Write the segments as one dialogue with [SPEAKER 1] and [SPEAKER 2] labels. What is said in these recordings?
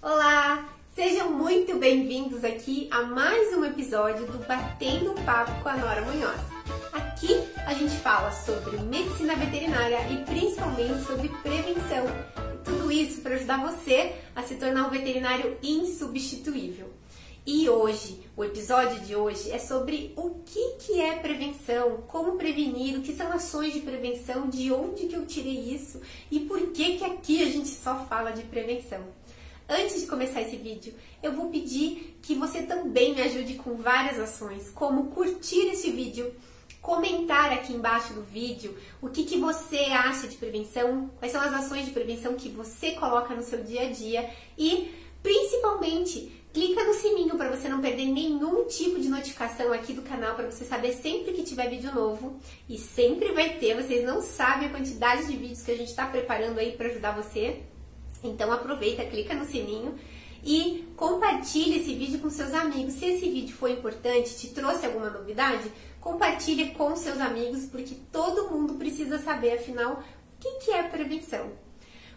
[SPEAKER 1] Olá! Sejam muito bem-vindos aqui a mais um episódio do Batendo Papo com a Nora Munhoz. Aqui a gente fala sobre medicina veterinária e principalmente sobre prevenção. Tudo isso para ajudar você a se tornar um veterinário insubstituível. E hoje, o episódio de hoje é sobre o que, que é prevenção, como prevenir, o que são ações de prevenção, de onde que eu tirei isso e por que, que aqui a gente só fala de prevenção. Antes de começar esse vídeo, eu vou pedir que você também me ajude com várias ações, como curtir esse vídeo, comentar aqui embaixo do vídeo o que, que você acha de prevenção, quais são as ações de prevenção que você coloca no seu dia a dia e, principalmente, clica no sininho para você não perder nenhum tipo de notificação aqui do canal, para você saber sempre que tiver vídeo novo. E sempre vai ter, vocês não sabem a quantidade de vídeos que a gente está preparando aí para ajudar você. Então aproveita, clica no sininho e compartilhe esse vídeo com seus amigos. Se esse vídeo foi importante, te trouxe alguma novidade, compartilhe com seus amigos, porque todo mundo precisa saber, afinal, o que é prevenção.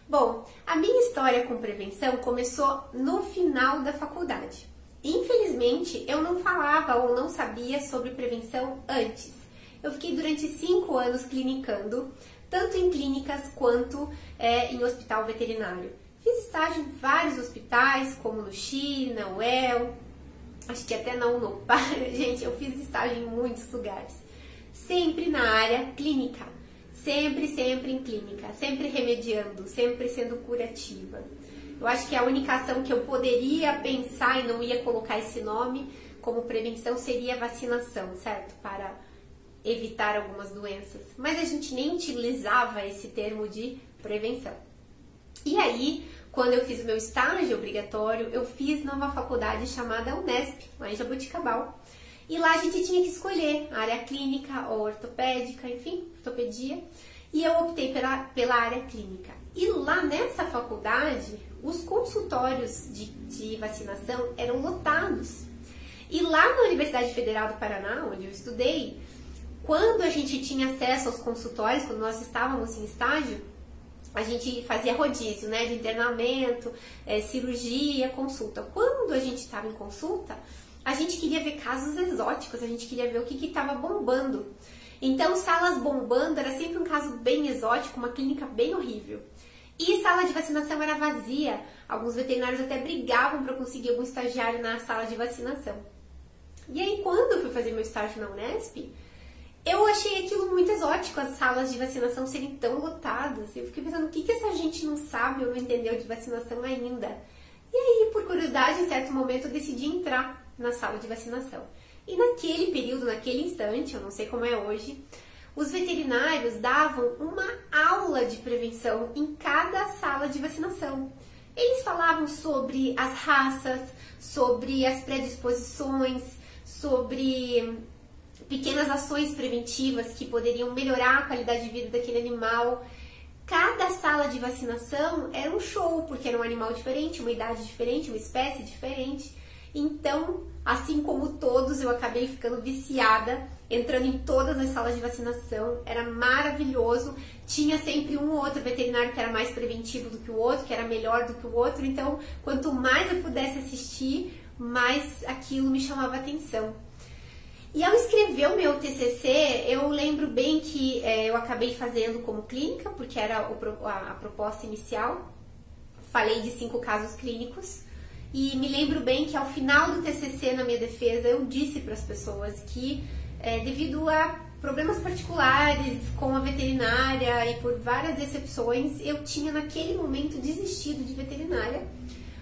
[SPEAKER 1] Bom, a minha história com prevenção começou no final da faculdade. Infelizmente, eu não falava ou não sabia sobre prevenção antes. Eu fiquei durante cinco anos clinicando, tanto em clínicas quanto é, em hospital veterinário. Fiz estágio em vários hospitais, como no Chile, na UEL, acho que até na Unopar. Gente, eu fiz estágio em muitos lugares. Sempre na área clínica sempre, sempre em clínica, sempre remediando, sempre sendo curativa. Eu acho que a única ação que eu poderia pensar e não ia colocar esse nome como prevenção seria vacinação, certo? Para evitar algumas doenças. Mas a gente nem utilizava esse termo de prevenção. E aí, quando eu fiz o meu estágio obrigatório, eu fiz numa faculdade chamada Unesp, lá em Jaboticabal. E lá a gente tinha que escolher área clínica ou ortopédica, enfim, ortopedia. E eu optei pela, pela área clínica. E lá nessa faculdade, os consultórios de, de vacinação eram lotados. E lá na Universidade Federal do Paraná, onde eu estudei, quando a gente tinha acesso aos consultórios, quando nós estávamos em estágio, a gente fazia rodízio, né, de internamento, é, cirurgia, consulta. Quando a gente estava em consulta, a gente queria ver casos exóticos, a gente queria ver o que estava bombando. Então, salas bombando era sempre um caso bem exótico, uma clínica bem horrível. E sala de vacinação era vazia. Alguns veterinários até brigavam para conseguir algum estagiário na sala de vacinação. E aí, quando eu fui fazer meu estágio na Unesp, eu achei aquilo muito exótico, as salas de vacinação serem tão lotadas. Eu fiquei pensando, o que, que essa gente não sabe ou não entendeu de vacinação ainda? E aí, por curiosidade, em certo momento, eu decidi entrar na sala de vacinação. E naquele período, naquele instante, eu não sei como é hoje, os veterinários davam uma aula de prevenção em cada sala de vacinação. Eles falavam sobre as raças, sobre as predisposições, sobre pequenas ações preventivas que poderiam melhorar a qualidade de vida daquele animal. Cada sala de vacinação era um show, porque era um animal diferente, uma idade diferente, uma espécie diferente. Então, assim como todos, eu acabei ficando viciada, entrando em todas as salas de vacinação. Era maravilhoso. Tinha sempre um ou outro veterinário que era mais preventivo do que o outro, que era melhor do que o outro. Então, quanto mais eu pudesse assistir, mais aquilo me chamava atenção. E ao escrever o meu TCC, eu lembro bem que é, eu acabei fazendo como clínica, porque era o, a, a proposta inicial. Falei de cinco casos clínicos. E me lembro bem que ao final do TCC, na minha defesa, eu disse para as pessoas que, é, devido a problemas particulares com a veterinária e por várias decepções, eu tinha naquele momento desistido de veterinária,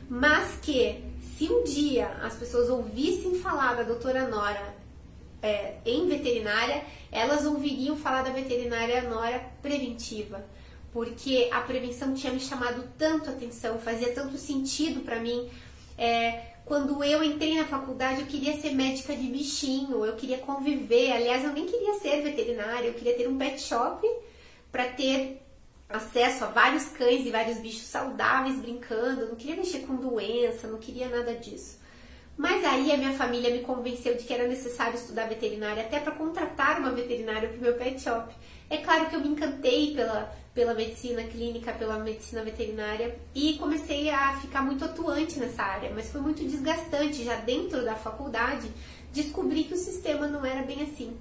[SPEAKER 1] mas que se um dia as pessoas ouvissem falar da doutora Nora é, em veterinária, elas ouviriam falar da veterinária Nora preventiva, porque a prevenção tinha me chamado tanto atenção, fazia tanto sentido para mim é, quando eu entrei na faculdade, eu queria ser médica de bichinho, eu queria conviver. Aliás, eu nem queria ser veterinária, eu queria ter um pet shop para ter acesso a vários cães e vários bichos saudáveis brincando. Eu não queria mexer com doença, não queria nada disso. Mas aí a minha família me convenceu de que era necessário estudar veterinária até para contratar uma veterinária para o meu pet shop. É claro que eu me encantei pela, pela medicina clínica, pela medicina veterinária e comecei a ficar muito atuante nessa área, mas foi muito desgastante já dentro da faculdade descobri que o sistema não era bem assim.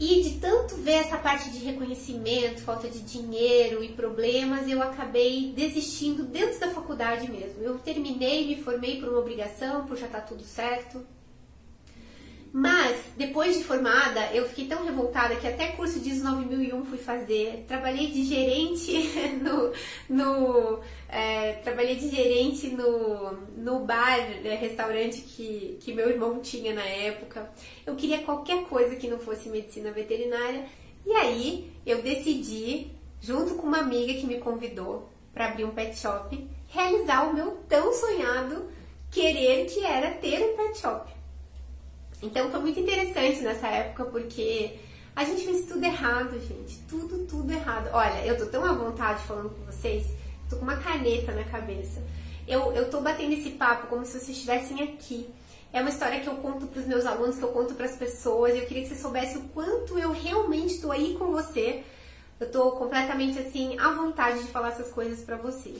[SPEAKER 1] E de tanto ver essa parte de reconhecimento, falta de dinheiro e problemas, eu acabei desistindo dentro da faculdade mesmo. Eu terminei, me formei por uma obrigação, por já estar tá tudo certo, mas, depois de formada, eu fiquei tão revoltada que até curso de 9001 fui fazer. Trabalhei de gerente no. no é, trabalhei de gerente no, no bar, né, restaurante que, que meu irmão tinha na época. Eu queria qualquer coisa que não fosse medicina veterinária. E aí eu decidi, junto com uma amiga que me convidou para abrir um pet shop, realizar o meu tão sonhado querer que era ter um pet shop. Então foi muito interessante nessa época porque a gente fez tudo errado, gente. Tudo, tudo errado. Olha, eu tô tão à vontade falando com vocês, tô com uma caneta na cabeça. Eu, eu tô batendo esse papo como se vocês estivessem aqui. É uma história que eu conto para os meus alunos, que eu conto para as pessoas. Eu queria que você soubesse o quanto eu realmente estou aí com você. Eu tô completamente assim à vontade de falar essas coisas para você.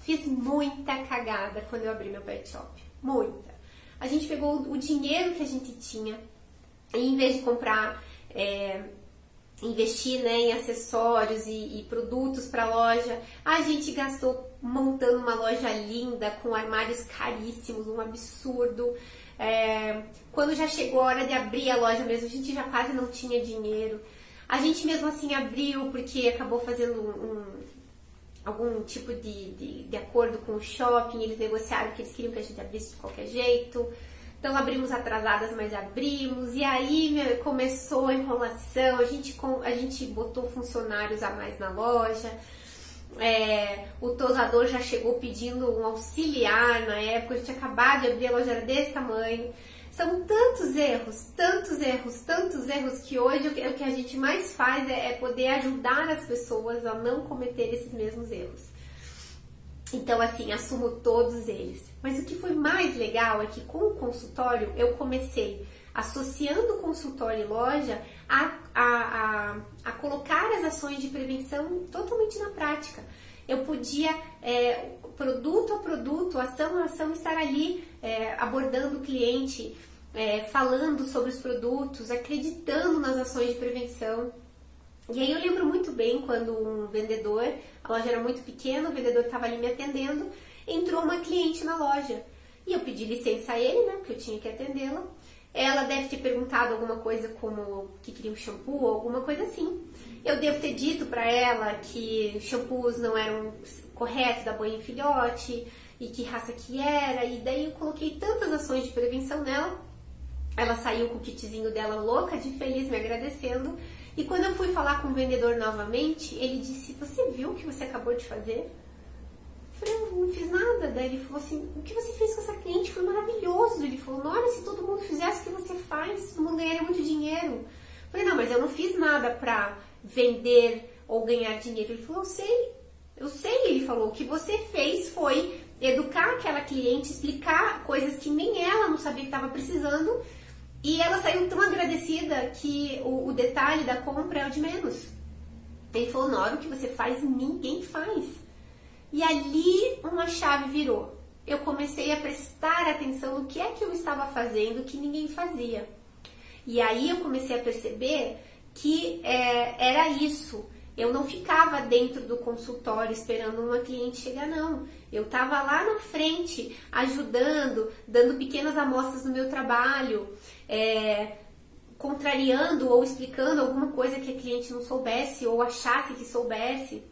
[SPEAKER 1] Fiz muita cagada quando eu abri meu pet shop. Muita a gente pegou o dinheiro que a gente tinha e em vez de comprar, é, investir né, em acessórios e, e produtos para a loja, a gente gastou montando uma loja linda com armários caríssimos, um absurdo. É, quando já chegou a hora de abrir a loja mesmo, a gente já quase não tinha dinheiro. A gente mesmo assim abriu porque acabou fazendo um, algum tipo de, de, de, acordo com o shopping, eles negociaram que eles queriam que a gente abrisse de qualquer jeito. Então abrimos atrasadas, mas abrimos. E aí meu, começou a enrolação, a gente, a gente botou funcionários a mais na loja. É, o tosador já chegou pedindo um auxiliar na época, a gente acabou de abrir a loja, era desse tamanho. São tantos erros, tantos erros, tantos erros que hoje o que a gente mais faz é, é poder ajudar as pessoas a não cometer esses mesmos erros. Então, assim, assumo todos eles. Mas o que foi mais legal é que com o consultório eu comecei associando consultório e loja a, a, a, a colocar as ações de prevenção totalmente na prática. Eu podia, é, produto a produto, ação a ação, estar ali é, abordando o cliente, é, falando sobre os produtos, acreditando nas ações de prevenção. E aí eu lembro muito bem quando um vendedor, a loja era muito pequena, o vendedor estava ali me atendendo, entrou uma cliente na loja. E eu pedi licença a ele, né, porque eu tinha que atendê-la. Ela deve ter perguntado alguma coisa como que queria um shampoo alguma coisa assim. Eu devo ter dito para ela que shampoos não eram corretos da banho em filhote e que raça que era. E daí eu coloquei tantas ações de prevenção nela ela saiu com o kitzinho dela louca de feliz, me agradecendo. E quando eu fui falar com o vendedor novamente, ele disse: Você viu o que você acabou de fazer? Eu falei: Eu não fiz nada. Daí ele falou assim: O que você fez com essa cliente foi maravilhoso. Ele falou: Olha, se todo mundo fizesse o que você faz, todo mundo ganharia muito dinheiro. Eu falei: Não, mas eu não fiz nada pra vender ou ganhar dinheiro. Ele falou: Eu sei, eu sei. Ele falou: O que você fez foi educar aquela cliente, explicar coisas que nem ela não sabia que estava precisando e ela saiu tão agradecida que o, o detalhe da compra é o de menos. Ele falou: Nora, o que você faz, ninguém faz. E ali uma chave virou. Eu comecei a prestar atenção no que é que eu estava fazendo que ninguém fazia. E aí eu comecei a perceber que é, era isso. Eu não ficava dentro do consultório esperando uma cliente chegar, não. Eu estava lá na frente, ajudando, dando pequenas amostras no meu trabalho, é, contrariando ou explicando alguma coisa que a cliente não soubesse ou achasse que soubesse.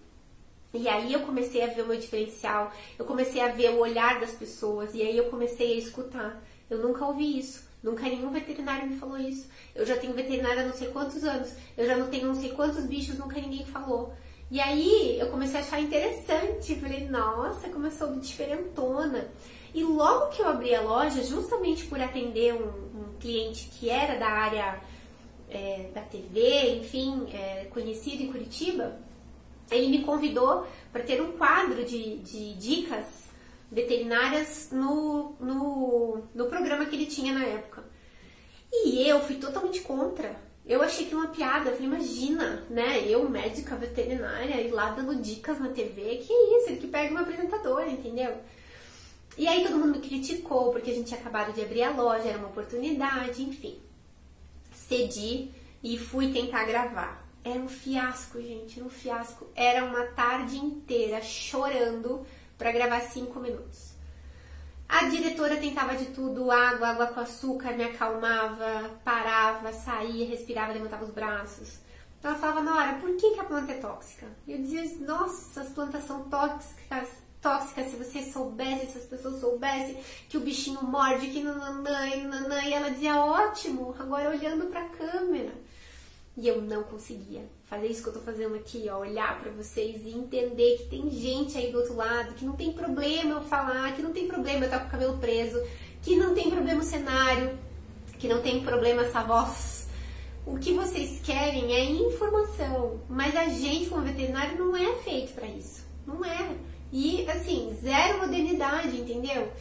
[SPEAKER 1] E aí eu comecei a ver o meu diferencial, eu comecei a ver o olhar das pessoas e aí eu comecei a escutar. Eu nunca ouvi isso, nunca nenhum veterinário me falou isso. Eu já tenho veterinária há não sei quantos anos, eu já não tenho não sei quantos bichos, nunca ninguém falou. E aí eu comecei a achar interessante, falei, nossa, começou diferentona. E logo que eu abri a loja, justamente por atender um, um cliente que era da área é, da TV, enfim, é, conhecido em Curitiba, ele me convidou para ter um quadro de, de dicas veterinárias no, no, no programa que ele tinha na época. E eu fui totalmente contra. Eu achei que uma piada, eu falei, imagina, né? Eu, médica veterinária, ir lá dando dicas na TV, que isso, ele que pega uma apresentadora, entendeu? E aí todo mundo me criticou, porque a gente tinha acabado de abrir a loja, era uma oportunidade, enfim. Cedi e fui tentar gravar. Era um fiasco, gente, era um fiasco. Era uma tarde inteira chorando para gravar cinco minutos. A diretora tentava de tudo, água, água com açúcar, me acalmava, parava, saía, respirava, levantava os braços. Então ela falava, Nora, por que, que a planta é tóxica? Eu dizia, nossa, as plantas são tóxicas, tóxicas, se você soubesse, se as pessoas soubessem que o bichinho morde, que nananã, e nananã. E ela dizia, ótimo, agora olhando pra câmera. E eu não conseguia fazer isso que eu tô fazendo aqui, ó, olhar para vocês e entender que tem gente aí do outro lado, que não tem problema eu falar, que não tem problema eu estar com o cabelo preso, que não tem problema o cenário, que não tem problema essa voz. O que vocês querem é informação, mas a gente como veterinário não é feito para isso. Não é. E assim, zero modernidade, entendeu?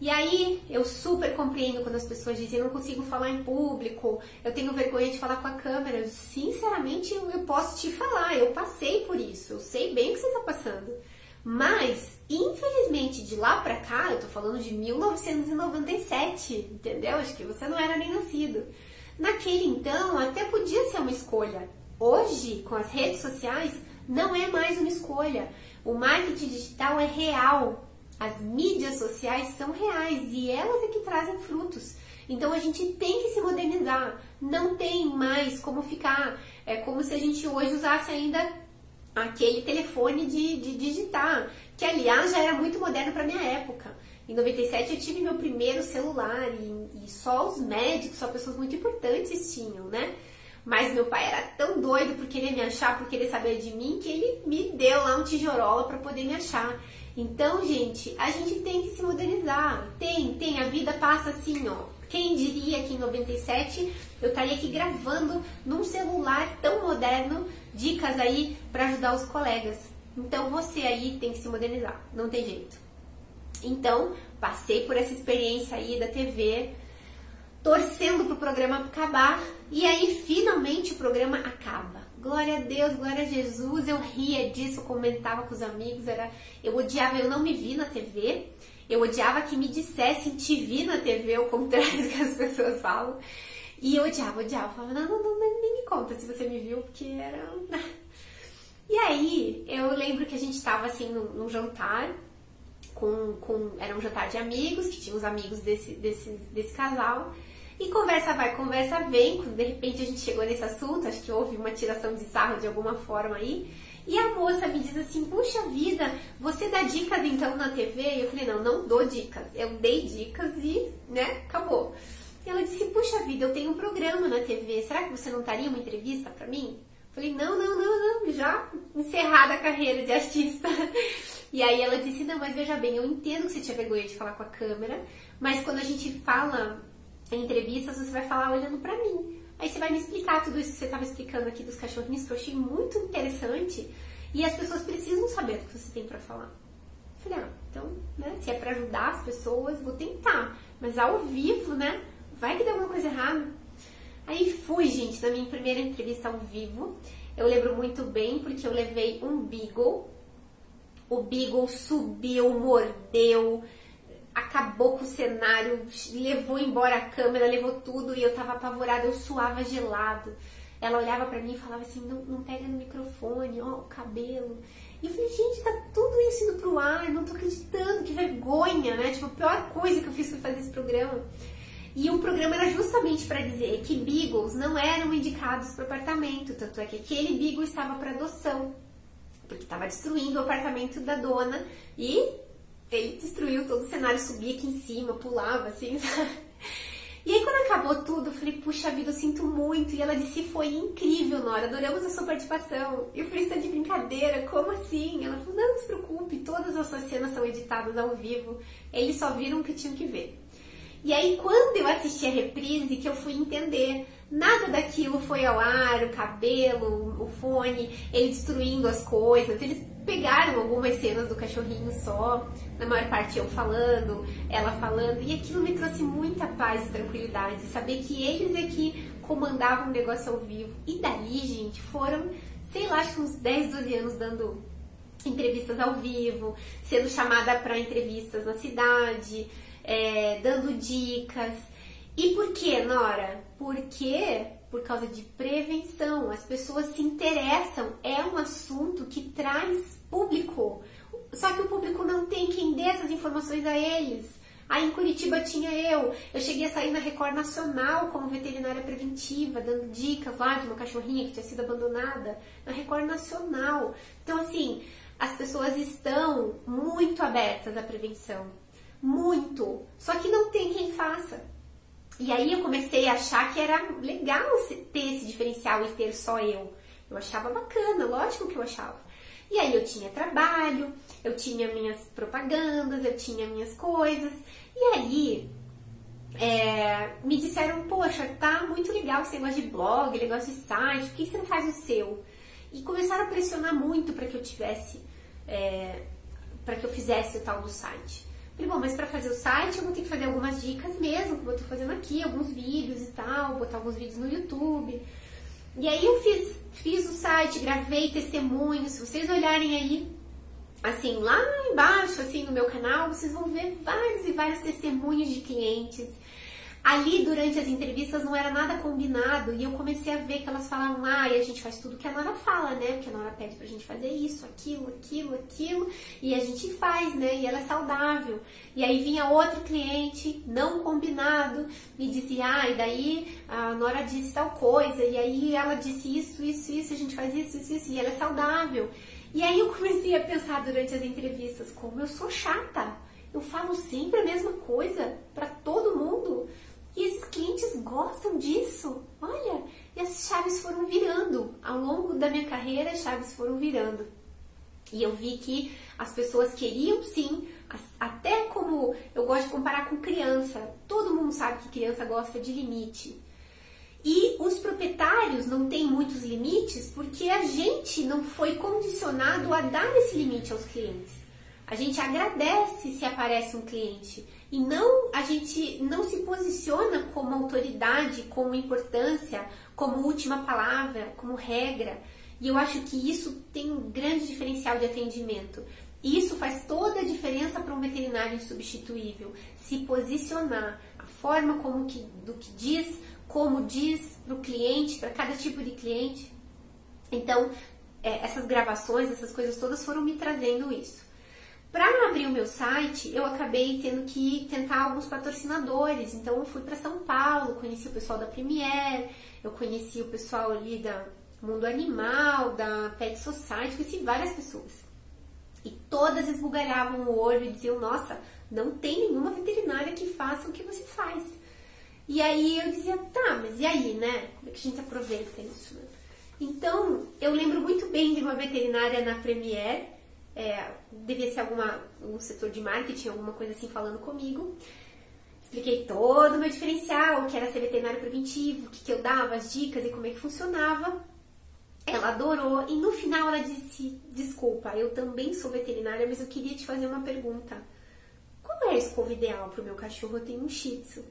[SPEAKER 1] E aí eu super compreendo quando as pessoas dizem eu não consigo falar em público, eu tenho vergonha de falar com a câmera. Sinceramente, eu posso te falar, eu passei por isso, eu sei bem o que você está passando. Mas, infelizmente, de lá pra cá, eu tô falando de 1997, entendeu? Acho que você não era nem nascido. Naquele então, até podia ser uma escolha. Hoje, com as redes sociais, não é mais uma escolha. O marketing digital é real. As mídias sociais são reais e elas é que trazem frutos. Então a gente tem que se modernizar. Não tem mais como ficar. É como se a gente hoje usasse ainda aquele telefone de, de digitar, que aliás já era muito moderno para minha época. Em 97 eu tive meu primeiro celular e, e, só os médicos, só pessoas muito importantes tinham, né? Mas meu pai era tão doido por querer me achar, por querer saber de mim, que ele me deu lá um tijorola para poder me achar. Então, gente, a gente tem que se modernizar. Tem, tem, a vida passa assim, ó. Quem diria que em 97 eu estaria aqui gravando num celular tão moderno dicas aí para ajudar os colegas. Então você aí tem que se modernizar, não tem jeito. Então, passei por essa experiência aí da TV, torcendo pro programa acabar, e aí finalmente o programa acaba. Glória a Deus, glória a Jesus. Eu ria disso, comentava com os amigos. Era, eu odiava, eu não me vi na TV. Eu odiava que me dissessem te vi na TV, ao contrário do que as pessoas falam. E eu odiava, odiava. Eu falava, não, não, não, nem me conta se você me viu, porque era. E aí, eu lembro que a gente estava assim num, num, jantar, com, com, era um jantar de amigos, que tinha os amigos desse, desse, desse casal. E conversa vai, conversa vem, de repente a gente chegou nesse assunto, acho que houve uma tiração de sarro de alguma forma aí. E a moça me diz assim: Puxa vida, você dá dicas então na TV? E eu falei: Não, não dou dicas. Eu dei dicas e, né, acabou. E ela disse: Puxa vida, eu tenho um programa na TV, será que você não daria uma entrevista para mim? Eu falei: Não, não, não, não, já encerrada a carreira de artista. E aí ela disse: Não, mas veja bem, eu entendo que você tinha vergonha de falar com a câmera, mas quando a gente fala em entrevistas, você vai falar olhando para mim. Aí você vai me explicar tudo isso que você estava explicando aqui dos cachorrinhos, que eu achei muito interessante. E as pessoas precisam saber o que você tem para falar. Eu falei, ah, então, né, se é para ajudar as pessoas, vou tentar. Mas ao vivo, né, vai que deu alguma coisa errada. Aí fui, gente, na minha primeira entrevista ao vivo. Eu lembro muito bem porque eu levei um Beagle. O Beagle subiu, mordeu, acabou com o cenário, levou embora a câmera, levou tudo e eu tava apavorada, eu suava gelado. Ela olhava para mim e falava assim: não, não pega no microfone, ó, o cabelo. E eu falei: gente, tá tudo isso indo pro ar, não tô acreditando, que vergonha, né? Tipo, a pior coisa que eu fiz foi fazer esse programa. E o programa era justamente para dizer que Beagles não eram indicados para apartamento, tanto é que aquele Beagle estava para adoção, porque estava destruindo o apartamento da dona e ele destruiu todo o cenário, subia aqui em cima, pulava, assim, sabe? E aí quando acabou tudo, eu falei, puxa vida, eu sinto muito. E ela disse, foi incrível, Nora, adoramos a sua participação. E eu falei, está de brincadeira, como assim? Ela falou, não, se preocupe, todas as suas cenas são editadas ao vivo. Eles só viram o que tinham que ver. E aí quando eu assisti a reprise, que eu fui entender, nada daquilo foi ao ar, o cabelo, o fone, ele destruindo as coisas, eles pegaram algumas cenas do cachorrinho só, na maior parte eu falando, ela falando, e aquilo me trouxe muita paz e tranquilidade, saber que eles é que comandava um negócio ao vivo. E dali, gente, foram, sei lá, acho que uns 10, 12 anos dando entrevistas ao vivo, sendo chamada para entrevistas na cidade, é, dando dicas. E por que, Nora? Porque por causa de prevenção. As pessoas se interessam, é um assunto que traz público. Só que o público não tem quem dê essas informações a eles. Aí em Curitiba tinha eu. Eu cheguei a sair na Record Nacional como veterinária preventiva, dando dicas lá de uma cachorrinha que tinha sido abandonada. Na Record Nacional. Então, assim, as pessoas estão muito abertas à prevenção. Muito. Só que não tem quem faça. E aí eu comecei a achar que era legal ter esse diferencial e ter só eu. Eu achava bacana, lógico que eu achava. E aí eu tinha trabalho, eu tinha minhas propagandas, eu tinha minhas coisas. E aí é, me disseram, poxa, tá muito legal esse negócio de blog, negócio de site, por que você não faz o seu? E começaram a pressionar muito para que eu tivesse, é, para que eu fizesse o tal do site. Falei, bom, mas para fazer o site eu vou ter que fazer algumas dicas mesmo, como eu tô fazendo aqui, alguns vídeos e tal, botar alguns vídeos no YouTube. E aí eu fiz, fiz o site, gravei testemunhos. Se vocês olharem aí, assim, lá embaixo, assim, no meu canal, vocês vão ver vários e vários testemunhos de clientes Ali, durante as entrevistas, não era nada combinado e eu comecei a ver que elas falavam, ah, e a gente faz tudo que a Nora fala, né? Porque a Nora pede pra gente fazer isso, aquilo, aquilo, aquilo, e a gente faz, né? E ela é saudável. E aí vinha outro cliente, não combinado, e dizia, ah, e daí a Nora disse tal coisa, e aí ela disse isso, isso, isso, a gente faz isso, isso, isso, e ela é saudável. E aí eu comecei a pensar durante as entrevistas, como eu sou chata. Eu falo sempre a mesma coisa para todo mundo. E esses clientes gostam disso. Olha, e as chaves foram virando. Ao longo da minha carreira, as chaves foram virando. E eu vi que as pessoas queriam sim, até como eu gosto de comparar com criança. Todo mundo sabe que criança gosta de limite. E os proprietários não têm muitos limites porque a gente não foi condicionado a dar esse limite aos clientes. A gente agradece se aparece um cliente e não a gente não se posiciona como autoridade, como importância, como última palavra, como regra. E eu acho que isso tem um grande diferencial de atendimento. E isso faz toda a diferença para um veterinário insubstituível. Se posicionar, a forma como que, do que diz, como diz para o cliente, para cada tipo de cliente. Então, é, essas gravações, essas coisas todas foram me trazendo isso. Para abrir o meu site, eu acabei tendo que tentar alguns patrocinadores. Então, eu fui para São Paulo, conheci o pessoal da Premiere, eu conheci o pessoal ali da Mundo Animal, da Pet Society, conheci várias pessoas. E todas esbugalhavam o olho e diziam: Nossa, não tem nenhuma veterinária que faça o que você faz. E aí eu dizia: Tá, mas e aí, né? Como é que a gente aproveita isso? Né? Então, eu lembro muito bem de uma veterinária na Premiere é, devia ser alguma, um setor de marketing, alguma coisa assim falando comigo. Expliquei todo o meu diferencial, o que era ser veterinário preventivo, o que, que eu dava, as dicas e como é que funcionava. Ela adorou e no final ela disse: Desculpa, eu também sou veterinária, mas eu queria te fazer uma pergunta. Qual é a escova ideal para o meu cachorro? Eu tenho um shih tzu.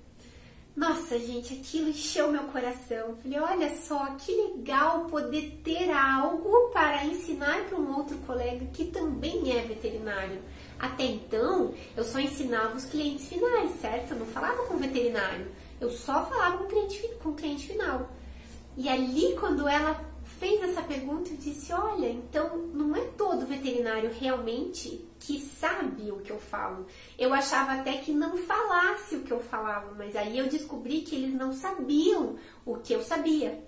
[SPEAKER 1] Nossa, gente, aquilo encheu meu coração. Falei, olha só, que legal poder ter algo para ensinar para um outro colega que também é veterinário. Até então, eu só ensinava os clientes finais, certo? Eu não falava com o veterinário. Eu só falava com o cliente, com o cliente final. E ali, quando ela fez essa pergunta, eu disse: Olha, então não é todo veterinário realmente que sabe o que eu falo. Eu achava até que não falasse o que eu falava, mas aí eu descobri que eles não sabiam o que eu sabia.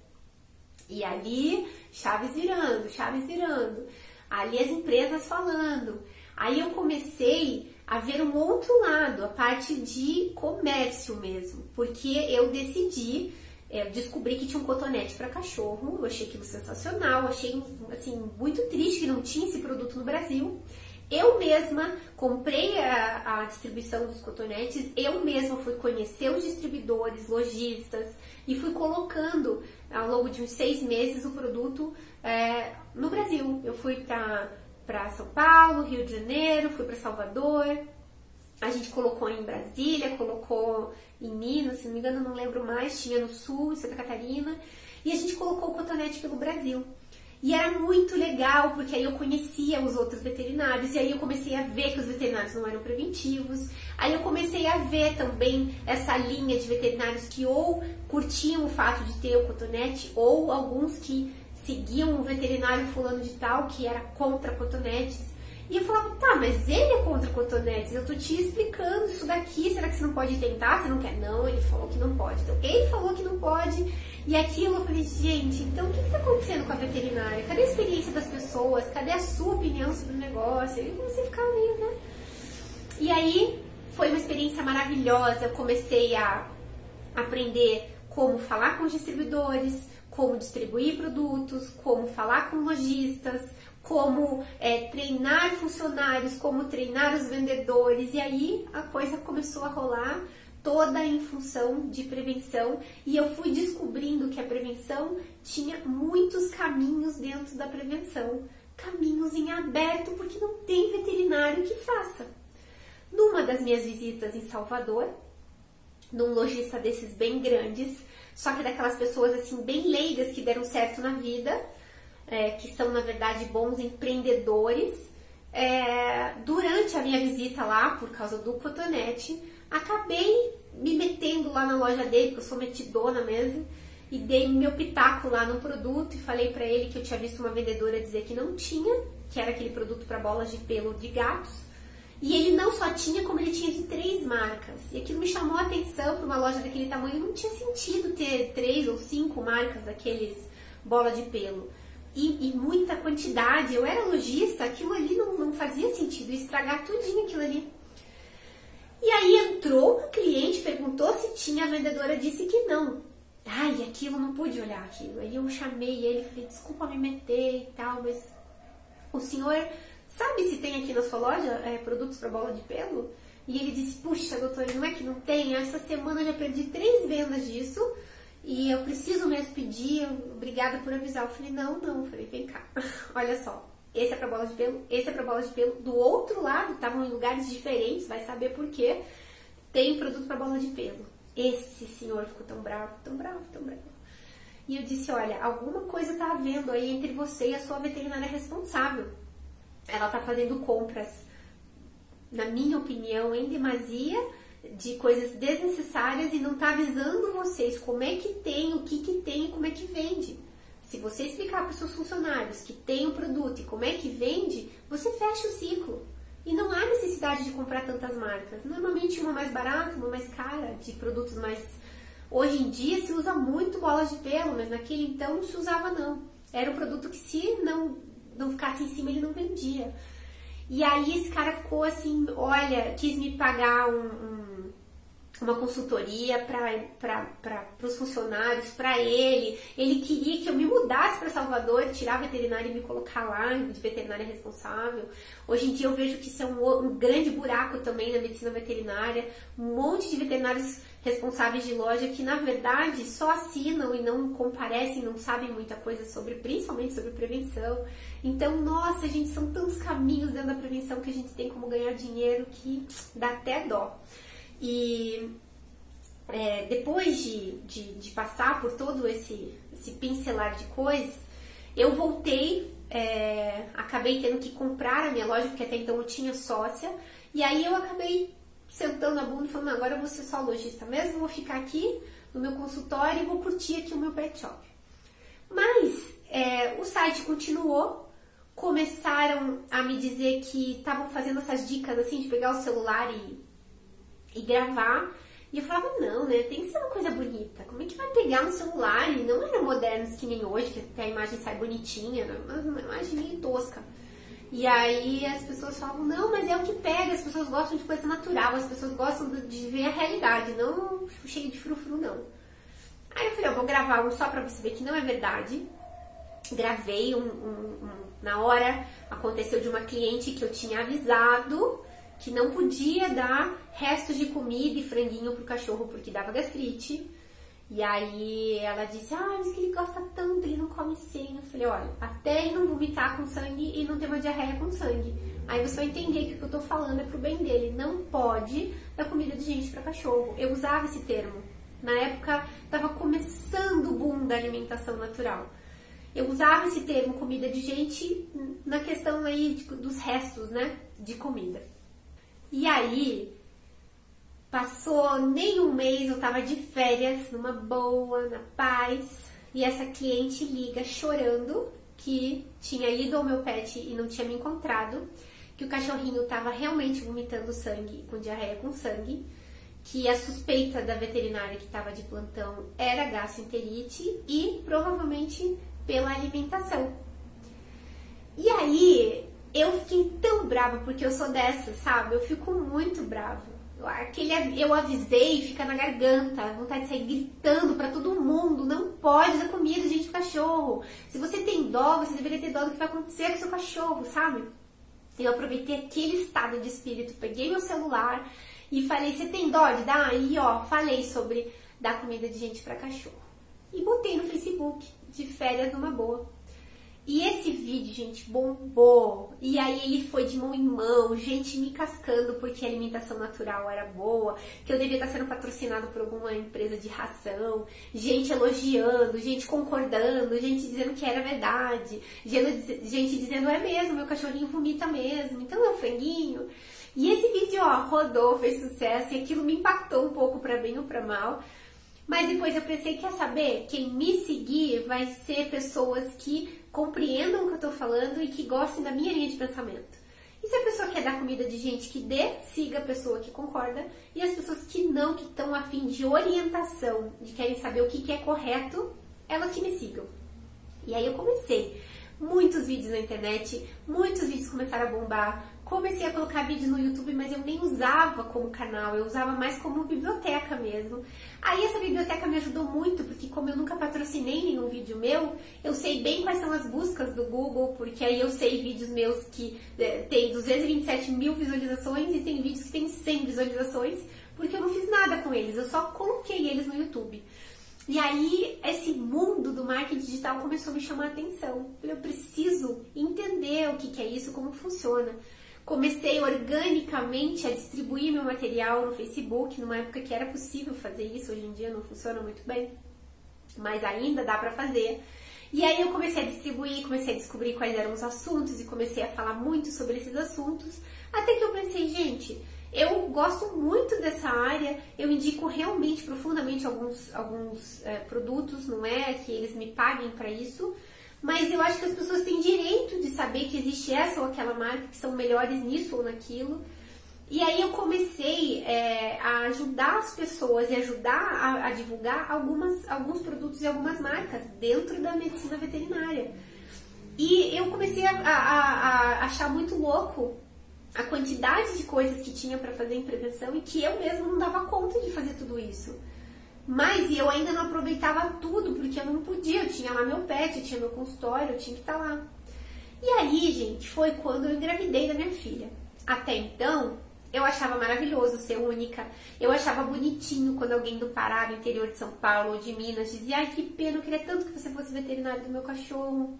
[SPEAKER 1] E ali, chaves virando, chaves virando. Ali as empresas falando. Aí eu comecei a ver um outro lado, a parte de comércio mesmo, porque eu decidi eu descobri que tinha um cotonete para cachorro, eu achei aquilo sensacional, achei assim muito triste que não tinha esse produto no Brasil. Eu mesma comprei a, a, distribuição dos cotonetes, eu mesma fui conhecer os distribuidores, lojistas e fui colocando ao longo de uns seis meses o produto é, no Brasil. Eu fui para São Paulo, Rio de Janeiro, fui para Salvador a gente colocou em Brasília, colocou em Minas, se não me engano, não lembro mais, tinha no Sul, em Santa Catarina, e a gente colocou o cotonete pelo Brasil. E era muito legal, porque aí eu conhecia os outros veterinários, e aí eu comecei a ver que os veterinários não eram preventivos. Aí eu comecei a ver também essa linha de veterinários que ou curtiam o fato de ter o cotonete, ou alguns que seguiam o veterinário fulano de tal, que era contra cotonetes. E eu falava, tá, mas ele é contra cotonetes, eu tô te explicando isso daqui, será que você não pode tentar? Você não quer? Não, ele falou que não pode. Então, ele falou que não pode, e aquilo eu falei, gente, então o que está acontecendo com a veterinária? Cadê a experiência das pessoas? Cadê a sua opinião sobre o negócio? E comecei a ficar meio, né? E aí foi uma experiência maravilhosa, eu comecei a aprender como falar com os distribuidores, como distribuir produtos, como falar com lojistas, como é, treinar funcionários, como treinar os vendedores, e aí a coisa começou a rolar toda em função de prevenção e eu fui descobrindo que a prevenção tinha muitos caminhos dentro da prevenção, caminhos em aberto porque não tem veterinário que faça. Numa das minhas visitas em Salvador, num lojista desses bem grandes, só que daquelas pessoas assim bem leigas que deram certo na vida, é, que são na verdade bons empreendedores. É, durante a minha visita lá, por causa do cotonete, acabei me metendo lá na loja dele, porque eu sou metidona mesmo, e dei meu pitaco lá no produto e falei para ele que eu tinha visto uma vendedora dizer que não tinha, que era aquele produto para bolas de pelo de gatos. E ele não só tinha, como ele tinha de três marcas. E aquilo me chamou a atenção para uma loja daquele tamanho. Não tinha sentido ter três ou cinco marcas daqueles bola de pelo. E, e muita quantidade. Eu era lojista, aquilo ali não, não fazia sentido. Estragar tudinho aquilo ali. E aí entrou uma cliente, perguntou se tinha, a vendedora disse que não. Ai, aquilo, não pude olhar aquilo. Aí eu chamei ele, falei, desculpa me meter e tal, mas o senhor sabe se tem aqui na sua loja é, produtos para bola de pelo? E ele disse, puxa, doutora, não é que não tem? Essa semana eu já perdi três vendas disso e eu preciso mesmo pedir, obrigada por avisar. Eu falei, não, não. Eu falei, vem cá, olha só, esse é para bola de pelo, esse é para bola de pelo. Do outro lado, estavam em lugares diferentes, vai saber por quê. Tem produto para bola de pelo. Esse senhor ficou tão bravo, tão bravo, tão bravo. E eu disse: Olha, alguma coisa está havendo aí entre você e a sua veterinária responsável. Ela está fazendo compras, na minha opinião, em demasia, de coisas desnecessárias e não está avisando vocês como é que tem, o que, que tem e como é que vende. Se você explicar para os seus funcionários que tem o um produto e como é que vende, você fecha o ciclo. E não há necessidade de comprar tantas marcas. Normalmente uma mais barata, uma mais cara, de produtos mais. Hoje em dia se usa muito bolas de pelo, mas naquele então não se usava não. Era um produto que se não, não ficasse em cima ele não vendia. E aí esse cara ficou assim, olha, quis me pagar um, um uma consultoria para os funcionários, para ele. Ele queria que eu me mudasse para Salvador, tirar a veterinária e me colocar lá de veterinária responsável. Hoje em dia eu vejo que isso é um, um grande buraco também na medicina veterinária. Um monte de veterinários responsáveis de loja que na verdade só assinam e não comparecem, não sabem muita coisa sobre, principalmente sobre prevenção. Então, nossa, gente, são tantos caminhos dentro da prevenção que a gente tem como ganhar dinheiro que dá até dó. E é, depois de, de, de, passar por todo esse, esse pincelar de coisas, eu voltei, é, acabei tendo que comprar a minha loja, porque até então eu tinha sócia, e aí eu acabei sentando a bunda e falando, agora eu vou ser só lojista mesmo, vou ficar aqui no meu consultório e vou curtir aqui o meu pet shop. Mas é, o site continuou, começaram a me dizer que estavam fazendo essas dicas assim de pegar o celular e e gravar. E eu falava, não, né? Tem que ser uma coisa bonita. Como é que vai pegar um celular? E não eram modernos que nem hoje, que até a imagem sai bonitinha, né? uma imagem meio tosca. E aí as pessoas falam, não, mas é o que pega, as pessoas gostam de coisa natural, as pessoas gostam de ver a realidade, não cheio de frufru, não. Aí eu falei, eu vou gravar um só pra você ver que não é verdade. Gravei um, um, um na hora, aconteceu de uma cliente que eu tinha avisado que não podia dar restos de comida e franguinho pro cachorro porque dava gastrite. E aí ela disse, ah, mas que ele gosta tanto, ele não come sem. Eu falei, olha, até ele não vomitar com sangue e não ter uma diarreia com sangue. Aí você vai entender que o que eu tô falando é pro bem dele. Não pode dar comida de gente para cachorro. Eu usava esse termo. Na época tava começando o boom da alimentação natural. Eu usava esse termo comida de gente na questão aí dos restos, né, de comida. E aí passou nem um mês, eu tava de férias, numa boa, na paz, e essa cliente liga chorando que tinha ido ao meu pet e não tinha me encontrado que o cachorrinho estava realmente vomitando sangue, com diarreia com sangue, que a suspeita da veterinária que estava de plantão era gastroenterite e provavelmente pela alimentação. E aí eu fiquei tão brava porque eu sou dessa, sabe? Eu fico muito brava. Aquele, eu avisei, fica na garganta, vontade de sair gritando para todo mundo, não pode dar comida, gente, pro cachorro. Se você tem dó, você deveria ter dó do que vai acontecer com seu cachorro, sabe? Eu aproveitei aquele estado de espírito, peguei meu celular e falei: Você tem dó de dar? E ó, falei sobre dar comida de gente para cachorro. E botei no Facebook, de férias numa boa. E esse vídeo, gente, bombou. E aí ele foi de mão em mão, gente me cascando porque a alimentação natural era boa, que eu devia estar sendo patrocinado por alguma empresa de ração, gente elogiando, gente concordando, gente dizendo que era verdade, gente dizendo é mesmo, meu cachorrinho vomita mesmo, então é um franguinho. E esse vídeo, ó, rodou, fez sucesso e aquilo me impactou um pouco para bem ou para mal. Mas depois eu pensei, quer saber? Quem me seguir vai ser pessoas que compreendam o que eu estou falando e que gostem da minha linha de pensamento. E se a pessoa quer dar comida de gente que dê, siga a pessoa que concorda. E as pessoas que não, que estão afim de orientação, de querem saber o que, que é correto, elas que me sigam. E aí eu comecei. Muitos vídeos na internet, muitos vídeos começaram a bombar, comecei a colocar vídeos no YouTube, mas eu nem usava como canal, eu usava mais como biblioteca mesmo. Aí essa biblioteca me ajudou muito, porque como eu nunca patrocinei nenhum vídeo meu, eu sei bem quais são as buscas do Google, porque aí eu sei vídeos meus que é, tem 227 mil visualizações e tem vídeos que tem 100 visualizações, porque eu não fiz nada com eles, eu só coloquei eles no YouTube. E aí, esse mundo do marketing digital começou a me chamar a atenção. Eu preciso entender o que, que é isso, como funciona. Comecei organicamente a distribuir meu material no Facebook, numa época que era possível fazer isso, hoje em dia não funciona muito bem, mas ainda dá para fazer. E aí eu comecei a distribuir, comecei a descobrir quais eram os assuntos e comecei a falar muito sobre esses assuntos, até que eu pensei, gente, eu gosto muito dessa área, eu indico realmente profundamente alguns, alguns é, produtos, não é que eles me paguem para isso, mas eu acho que as pessoas têm direito de saber que existe essa ou aquela marca que são melhores nisso ou naquilo. E aí eu comecei é, a ajudar as pessoas e ajudar a, a, divulgar algumas, alguns produtos e algumas marcas dentro da medicina veterinária. E eu comecei a, a, a achar muito louco a quantidade de coisas que tinha para fazer em prevenção e que eu mesmo não dava conta de fazer tudo isso. Mas eu ainda não aproveitava tudo, porque eu não podia. Eu tinha lá meu pet, eu tinha meu consultório, eu tinha que estar tá lá. E aí, gente, foi quando eu engravidei da minha filha. Até então, eu achava maravilhoso ser única. Eu achava bonitinho quando alguém do Pará, do interior de São Paulo ou de Minas, dizia: Ai, que pena, eu queria tanto que você fosse veterinário do meu cachorro.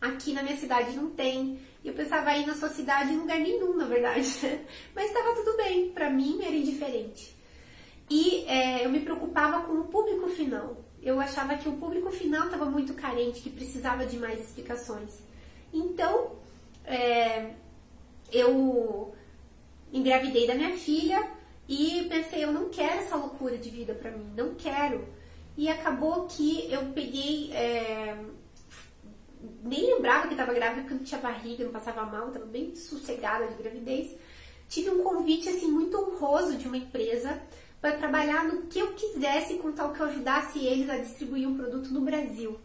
[SPEAKER 1] Aqui na minha cidade não tem. E eu pensava aí na sua cidade em lugar nenhum, na verdade. Mas estava tudo bem, para mim era indiferente. E é, eu me preocupava com o público final. Eu achava que o público final estava muito carente, que precisava de mais explicações. Então, é, eu engravidei da minha filha e pensei, eu não quero essa loucura de vida para mim, não quero. E acabou que eu peguei. É, nem lembrava que estava grávida porque não tinha barriga, não passava mal, estava bem sossegada de gravidez. Tive um convite assim muito honroso de uma empresa para trabalhar no que eu quisesse, com tal que eu ajudasse eles a distribuir um produto no Brasil.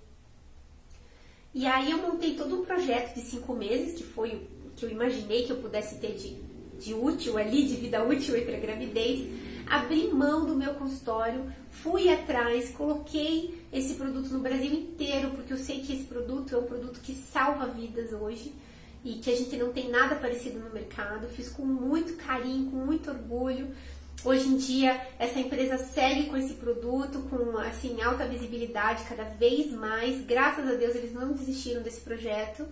[SPEAKER 1] E aí eu montei todo um projeto de cinco meses, que foi o que eu imaginei que eu pudesse ter de, de útil ali, de vida útil entre a gravidez. Abri mão do meu consultório, fui atrás, coloquei esse produto no Brasil inteiro, porque eu sei que esse produto é um produto que salva vidas hoje e que a gente não tem nada parecido no mercado. Fiz com muito carinho, com muito orgulho. Hoje em dia, essa empresa segue com esse produto, com assim alta visibilidade cada vez mais. Graças a Deus, eles não desistiram desse projeto.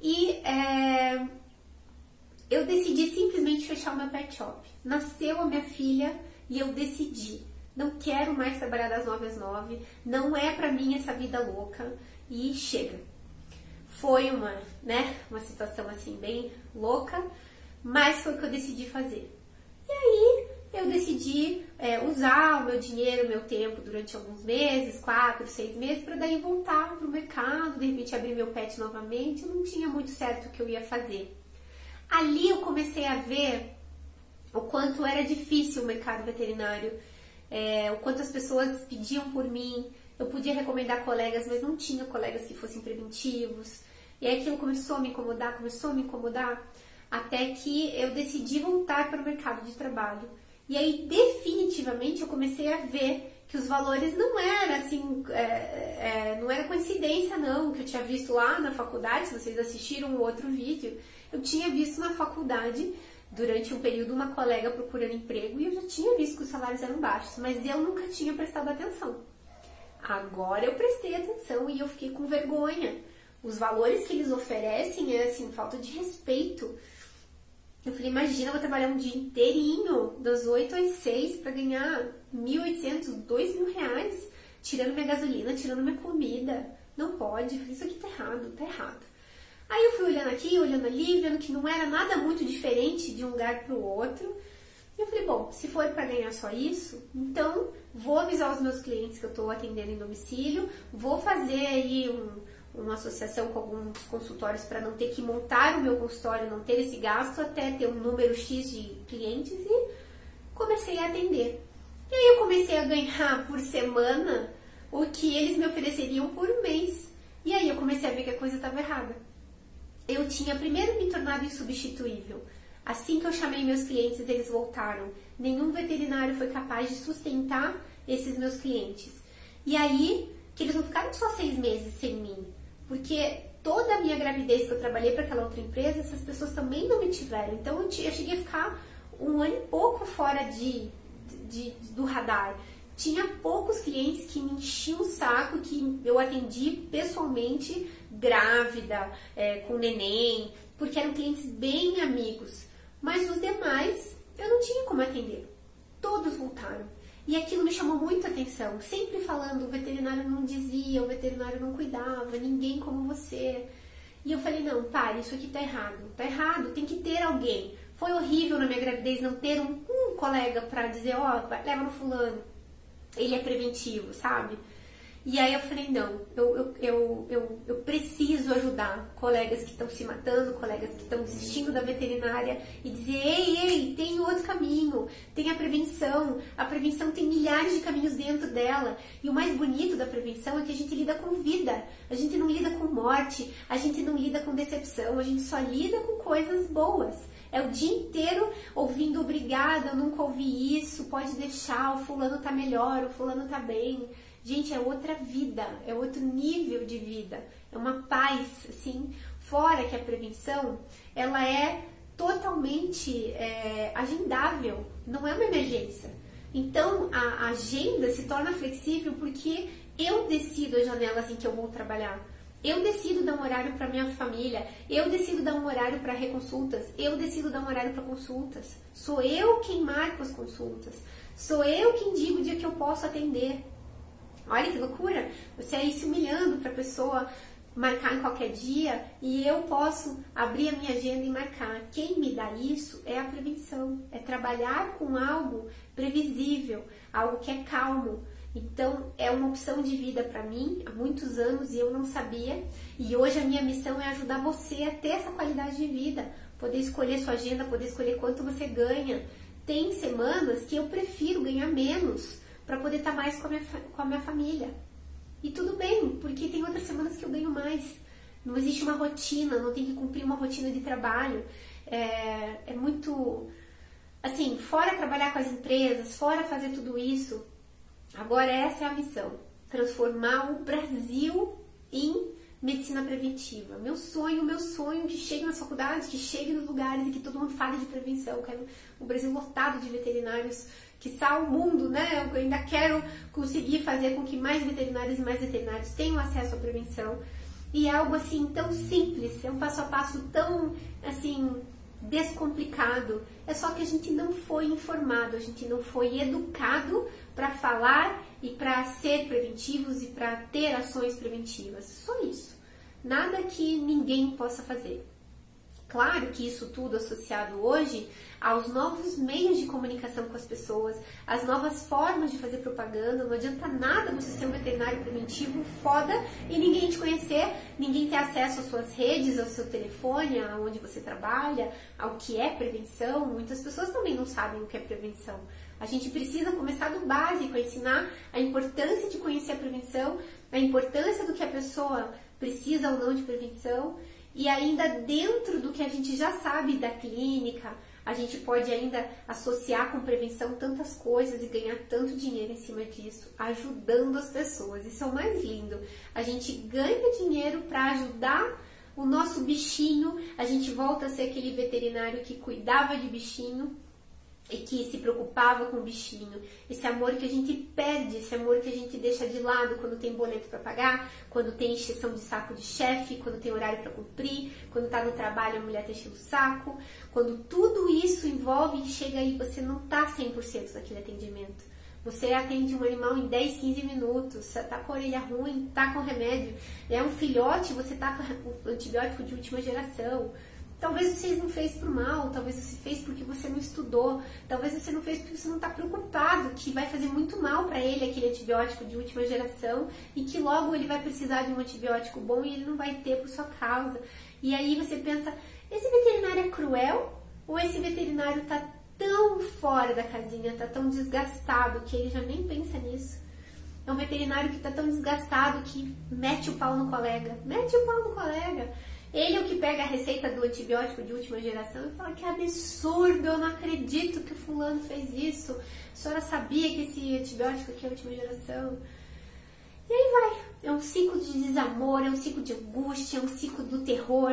[SPEAKER 1] E é, eu decidi simplesmente fechar o meu pet shop. Nasceu a minha filha e eu decidi. Não quero mais trabalhar das nove às nove. Não é para mim essa vida louca. E chega. Foi uma, né, uma situação assim bem louca, mas foi o que eu decidi fazer. E aí eu decidi é, usar o meu dinheiro, o meu tempo durante alguns meses, quatro, seis meses, para daí voltar para o mercado, de repente abrir meu pet novamente. Eu não tinha muito certo o que eu ia fazer. Ali eu comecei a ver o quanto era difícil o mercado veterinário, é, o quanto as pessoas pediam por mim. Eu podia recomendar colegas, mas não tinha colegas que fossem preventivos. E aí aquilo começou a me incomodar, começou a me incomodar, até que eu decidi voltar para o mercado de trabalho. E aí, definitivamente, eu comecei a ver que os valores não eram assim, é, é, não era coincidência não, que eu tinha visto lá na faculdade, se vocês assistiram um outro vídeo, eu tinha visto na faculdade, durante um período, uma colega procurando emprego e eu já tinha visto que os salários eram baixos, mas eu nunca tinha prestado atenção. Agora eu prestei atenção e eu fiquei com vergonha. Os valores que eles oferecem é assim, falta de respeito eu falei, imagina, eu vou trabalhar um dia inteirinho, das 8 às 6, para ganhar 1.800, 2 mil reais, tirando minha gasolina, tirando minha comida. Não pode, isso aqui tá errado, tá errado. Aí eu fui olhando aqui, olhando ali, vendo que não era nada muito diferente de um lugar para o outro. E eu falei, bom, se for para ganhar só isso, então vou avisar os meus clientes que eu estou atendendo em domicílio, vou fazer aí um, uma associação com alguns consultórios para não ter que montar o meu consultório, não ter esse gasto até ter um número X de clientes e comecei a atender. E aí eu comecei a ganhar por semana o que eles me ofereceriam por mês. E aí eu comecei a ver que a coisa estava errada. Eu tinha primeiro me tornado insubstituível. Assim que eu chamei meus clientes, eles voltaram. Nenhum veterinário foi capaz de sustentar esses meus clientes. E aí que eles não ficaram só seis meses sem mim, porque toda a minha gravidez que eu trabalhei para aquela outra empresa, essas pessoas também não me tiveram. Então eu, cheguei a ficar um ano e pouco fora de, de, de, do radar. Tinha poucos clientes que me enchiam o saco, que eu atendi pessoalmente grávida, é, com neném, porque eram clientes bem amigos. Mas os demais eu não tinha como atender. Todos voltaram. E aquilo me chamou muita atenção. Sempre falando, o veterinário não dizia, o veterinário não cuidava, ninguém como você. E eu falei, não, pare, isso aqui tá errado. Tá errado, tem que ter alguém. Foi horrível na minha gravidez não ter um, um colega para dizer, ó, oh, leva no fulano. Ele é preventivo, sabe? E aí eu falei, não, eu, eu, eu, eu, preciso ajudar colegas que estão se matando, colegas que estão desistindo da veterinária e dizer, ei, ei, tem outro caminho, tem a prevenção, a prevenção tem milhares de caminhos dentro dela. E o mais bonito da prevenção é que a gente lida com vida, a gente não lida com morte, a gente não lida com decepção, a gente só lida com coisas boas. É o dia inteiro ouvindo obrigada, eu nunca ouvi isso, pode deixar, o fulano tá melhor, o fulano tá bem. Gente, é outra vida, é outro nível de vida, é uma paz, assim, fora que a prevenção, ela é totalmente é, agendável, não é uma emergência. Então, a agenda se torna flexível porque eu decido as janelas em que eu vou trabalhar. Eu decido dar um horário para minha família, eu decido dar um horário para reconsultas, eu decido dar um horário para consultas. Sou eu quem marca as consultas, sou eu quem digo o dia que eu posso atender. Olha que loucura! Você aí se humilhando para a pessoa marcar em qualquer dia e eu posso abrir a minha agenda e marcar. Quem me dá isso é a prevenção, é trabalhar com algo previsível, algo que é calmo. Então é uma opção de vida para mim há muitos anos e eu não sabia. E hoje a minha missão é ajudar você a ter essa qualidade de vida, poder escolher sua agenda, poder escolher quanto você ganha. Tem semanas que eu prefiro ganhar menos para poder estar tá mais com a, minha, com a minha família. E tudo bem, porque tem outras semanas que eu ganho mais. Não existe uma rotina, não tem que cumprir uma rotina de trabalho. É, é muito. Assim, fora trabalhar com as empresas, fora fazer tudo isso, agora essa é a missão: transformar o Brasil em medicina preventiva. Meu sonho, meu sonho que chegue nas faculdades, que chegue nos lugares e que todo mundo fale de prevenção. Eu quero o Brasil lotado de veterinários que o mundo, né? Eu ainda quero conseguir fazer com que mais veterinários e mais veterinários tenham acesso à prevenção. E é algo assim tão simples, é um passo a passo tão assim descomplicado. É só que a gente não foi informado, a gente não foi educado para falar e para ser preventivos e para ter ações preventivas. Só isso. Nada que ninguém possa fazer. Claro que isso tudo associado hoje aos novos meios de comunicação com as pessoas, as novas formas de fazer propaganda. Não adianta nada você ser um veterinário preventivo foda e ninguém te conhecer, ninguém ter acesso às suas redes, ao seu telefone, aonde você trabalha, ao que é prevenção. Muitas pessoas também não sabem o que é prevenção. A gente precisa começar do básico, ensinar a importância de conhecer a prevenção, a importância do que a pessoa precisa ou não de prevenção e ainda dentro do que a gente já sabe da clínica, a gente pode ainda associar com prevenção tantas coisas e ganhar tanto dinheiro em cima disso, ajudando as pessoas. Isso é o mais lindo. A gente ganha dinheiro para ajudar o nosso bichinho, a gente volta a ser aquele veterinário que cuidava de bichinho e que se preocupava com o bichinho. Esse amor que a gente perde, esse amor que a gente deixa de lado quando tem boleto para pagar, quando tem encheção de saco de chefe, quando tem horário para cumprir, quando tá no trabalho a mulher tá enchendo o saco, quando tudo isso envolve e chega aí você não tá 100% naquele atendimento. Você atende um animal em 10, 15 minutos, você tá com a orelha ruim, tá com remédio, é um filhote, você tá com antibiótico de última geração, Talvez você não fez por mal, talvez você fez porque você não estudou, talvez você não fez porque você não está preocupado que vai fazer muito mal para ele aquele antibiótico de última geração e que logo ele vai precisar de um antibiótico bom e ele não vai ter por sua causa. E aí você pensa, esse veterinário é cruel ou esse veterinário está tão fora da casinha, está tão desgastado que ele já nem pensa nisso? É um veterinário que está tão desgastado que mete o pau no colega, mete o pau no colega. Ele é o que pega a receita do antibiótico de última geração e fala que absurdo, eu não acredito que o fulano fez isso. A senhora sabia que esse antibiótico aqui é última geração? E aí vai. É um ciclo de desamor, é um ciclo de angústia, é um ciclo do terror.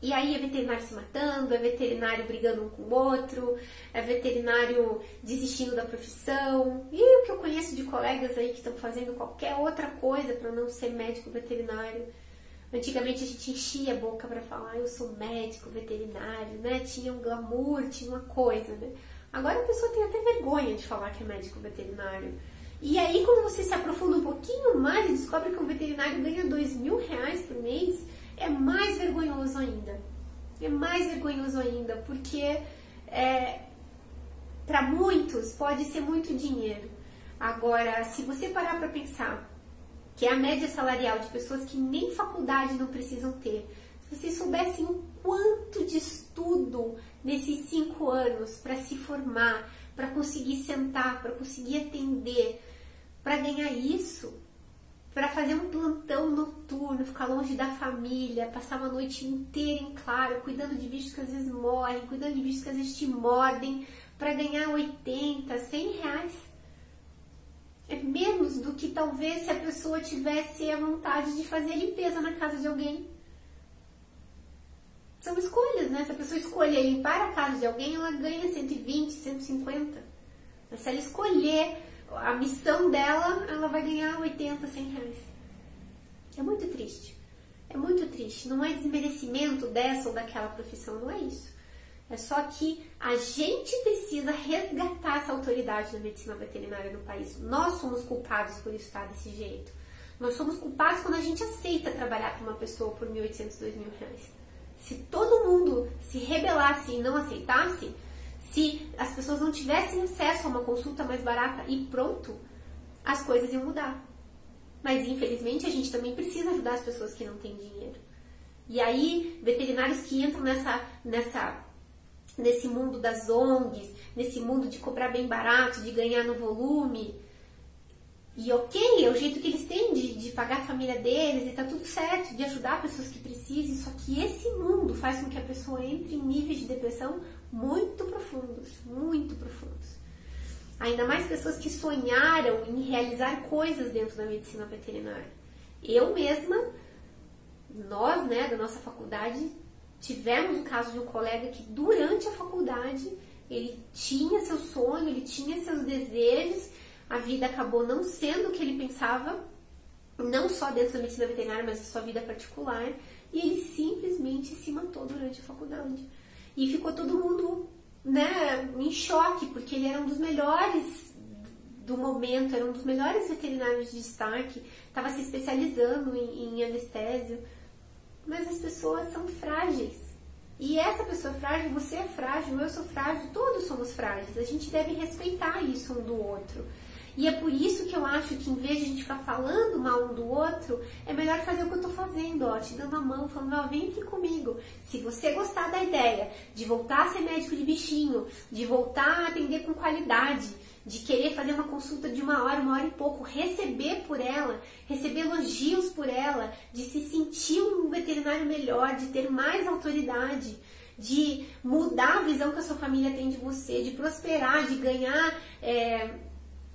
[SPEAKER 1] E aí é veterinário se matando, é veterinário brigando um com o outro, é veterinário desistindo da profissão. E o que eu conheço de colegas aí que estão fazendo qualquer outra coisa para não ser médico veterinário. Antigamente a gente enchia a boca para falar, eu sou médico, veterinário, né? Tinha um glamour, tinha uma coisa, né? Agora a pessoa tem até vergonha de falar que é médico veterinário. E aí quando você se aprofunda um pouquinho mais e descobre que um veterinário ganha dois mil reais por mês, é mais vergonhoso ainda. É mais vergonhoso ainda, porque é, para muitos pode ser muito dinheiro. Agora, se você parar para pensar que é a média salarial de pessoas que nem faculdade não precisam ter. Se vocês soubessem o quanto de estudo nesses cinco anos para se formar, para conseguir sentar, para conseguir atender, para ganhar isso, para fazer um plantão noturno, ficar longe da família, passar uma noite inteira em claro, cuidando de bichos que às vezes morrem, cuidando de bichos que às vezes te mordem, para ganhar 80, 100 reais é menos do que talvez se a pessoa tivesse a vontade de fazer limpeza na casa de alguém. São escolhas, né? Se a pessoa escolher limpar a casa de alguém, ela ganha 120, 150. Mas se ela escolher a missão dela, ela vai ganhar 80, 100 reais. É muito triste. É muito triste. Não é desmerecimento dessa ou daquela profissão, não é isso. É só que a gente precisa resgatar essa autoridade da medicina veterinária no país. Nós somos culpados por isso estar desse jeito. Nós somos culpados quando a gente aceita trabalhar para uma pessoa por 1.800, 2.000 reais. Se todo mundo se rebelasse e não aceitasse, se as pessoas não tivessem acesso a uma consulta mais barata e pronto, as coisas iam mudar. Mas infelizmente a gente também precisa ajudar as pessoas que não têm dinheiro. E aí, veterinários que entram nessa, nessa nesse mundo das ONGs, nesse mundo de cobrar bem barato, de ganhar no volume. E ok, é o jeito que eles têm de, de pagar a família deles e tá tudo certo, de ajudar pessoas que precisem, só que esse mundo faz com que a pessoa entre em níveis de depressão muito profundos, muito profundos. Ainda mais pessoas que sonharam em realizar coisas dentro da medicina veterinária. Eu mesma, nós, né, da nossa faculdade, Tivemos o caso de um colega que durante a faculdade ele tinha seu sonho, ele tinha seus desejos, a vida acabou não sendo o que ele pensava, não só dentro da medicina veterinária, mas na sua vida particular, e ele simplesmente se matou durante a faculdade. e ficou todo mundo né, em choque, porque ele era um dos melhores do momento, era um dos melhores veterinários de destaque, estava se especializando em, em anestésio. Mas as pessoas são frágeis. E essa pessoa frágil, você é frágil, eu sou frágil, todos somos frágeis. A gente deve respeitar isso um do outro. E é por isso que eu acho que em vez de a gente ficar falando mal um do outro, é melhor fazer o que eu tô fazendo, ó, te dando a mão, falando, ó, vem aqui comigo. Se você gostar da ideia de voltar a ser médico de bichinho, de voltar a atender com qualidade, de querer fazer uma consulta de uma hora, uma hora e pouco, receber por ela, receber elogios por ela, de se sentir um veterinário melhor, de ter mais autoridade, de mudar a visão que a sua família tem de você, de prosperar, de ganhar. É,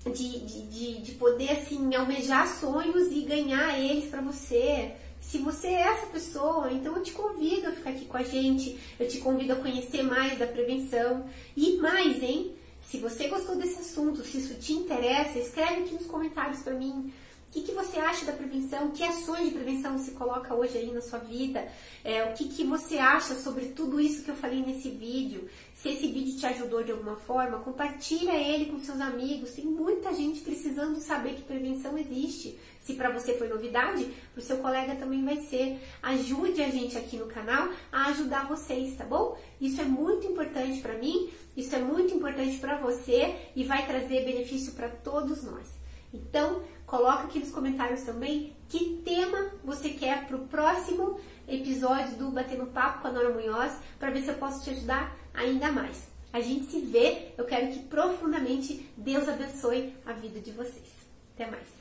[SPEAKER 1] de, de, de, de poder assim almejar sonhos e ganhar eles para você. Se você é essa pessoa, então eu te convido a ficar aqui com a gente, eu te convido a conhecer mais da prevenção e mais, hein? Se você gostou desse assunto, se isso te interessa, escreve aqui nos comentários para mim. O que, que você acha da prevenção? Que ações de prevenção você coloca hoje aí na sua vida? É, o que, que você acha sobre tudo isso que eu falei nesse vídeo? Se esse vídeo te ajudou de alguma forma, compartilha ele com seus amigos. Tem muita gente precisando saber que prevenção existe. Se para você foi novidade, para o seu colega também vai ser. Ajude a gente aqui no canal a ajudar vocês, tá bom? Isso é muito importante para mim, isso é muito importante para você e vai trazer benefício para todos nós. Então, Coloca aqui nos comentários também que tema você quer para o próximo episódio do Batendo Papo com a Nora Munhoz, para ver se eu posso te ajudar ainda mais. A gente se vê, eu quero que profundamente Deus abençoe a vida de vocês. Até mais.